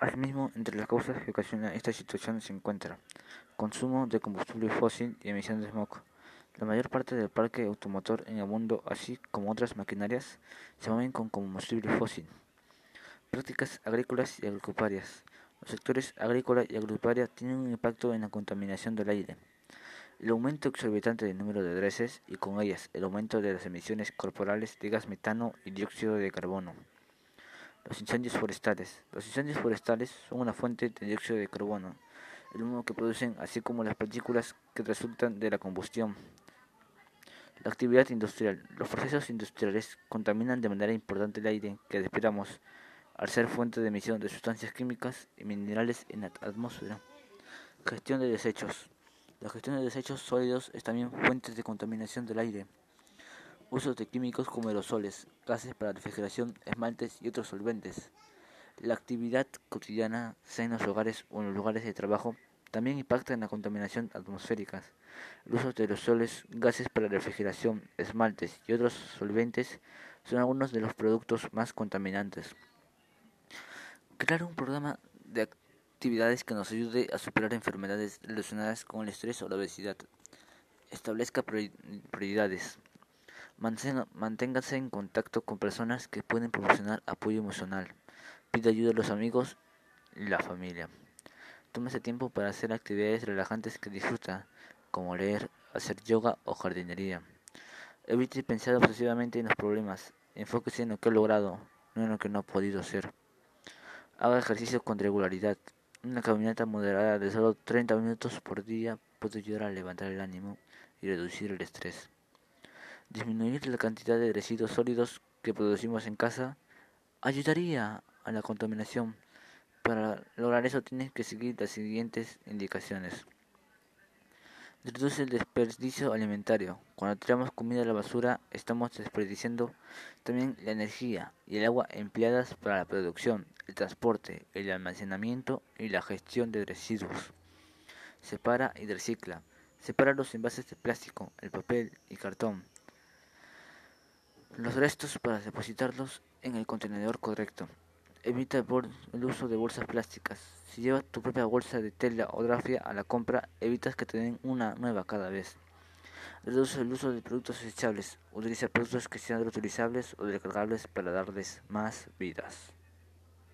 Asimismo, entre las causas que ocasionan esta situación se encuentra consumo de combustible fósil y emisión de smog. La mayor parte del parque automotor en el mundo, así como otras maquinarias, se mueven con combustible fósil. Prácticas agrícolas y agropecuarias. Los sectores agrícola y agropecuaria tienen un impacto en la contaminación del aire. El aumento exorbitante del número de dreses y con ellas el aumento de las emisiones corporales de gas metano y dióxido de carbono. Los incendios forestales. Los incendios forestales son una fuente de dióxido de carbono, el humo que producen, así como las partículas que resultan de la combustión. La actividad industrial. Los procesos industriales contaminan de manera importante el aire que respiramos, al ser fuente de emisión de sustancias químicas y minerales en la atmósfera. Gestión de desechos. La gestión de desechos sólidos es también fuente de contaminación del aire. Usos de químicos como aerosoles, gases para refrigeración, esmaltes y otros solventes. La actividad cotidiana, sea en los hogares o en los lugares de trabajo, también impacta en la contaminación atmosférica. El uso de aerosoles, gases para refrigeración, esmaltes y otros solventes son algunos de los productos más contaminantes. Crear un programa de actividades que nos ayude a superar enfermedades relacionadas con el estrés o la obesidad. Establezca prioridades. Manténgase en contacto con personas que pueden proporcionar apoyo emocional. Pide ayuda a los amigos y la familia. Tómese tiempo para hacer actividades relajantes que disfruta, como leer, hacer yoga o jardinería. Evite pensar obsesivamente en los problemas. Enfóquese en lo que ha logrado, no en lo que no ha podido hacer. Haga ejercicio con regularidad. Una caminata moderada de solo 30 minutos por día puede ayudar a levantar el ánimo y reducir el estrés. Disminuir la cantidad de residuos sólidos que producimos en casa ayudaría a la contaminación. Para lograr eso tienes que seguir las siguientes indicaciones. Reduce el desperdicio alimentario. Cuando tiramos comida a la basura, estamos desperdiciando también la energía y el agua empleadas para la producción, el transporte, el almacenamiento y la gestión de residuos. Separa y recicla. Separa los envases de plástico, el papel y cartón los restos para depositarlos en el contenedor correcto. Evita el uso de bolsas plásticas. Si llevas tu propia bolsa de tela o grafia a la compra, evitas que te den una nueva cada vez. Reduce el uso de productos desechables. Utiliza productos que sean reutilizables o descargables para darles más vidas.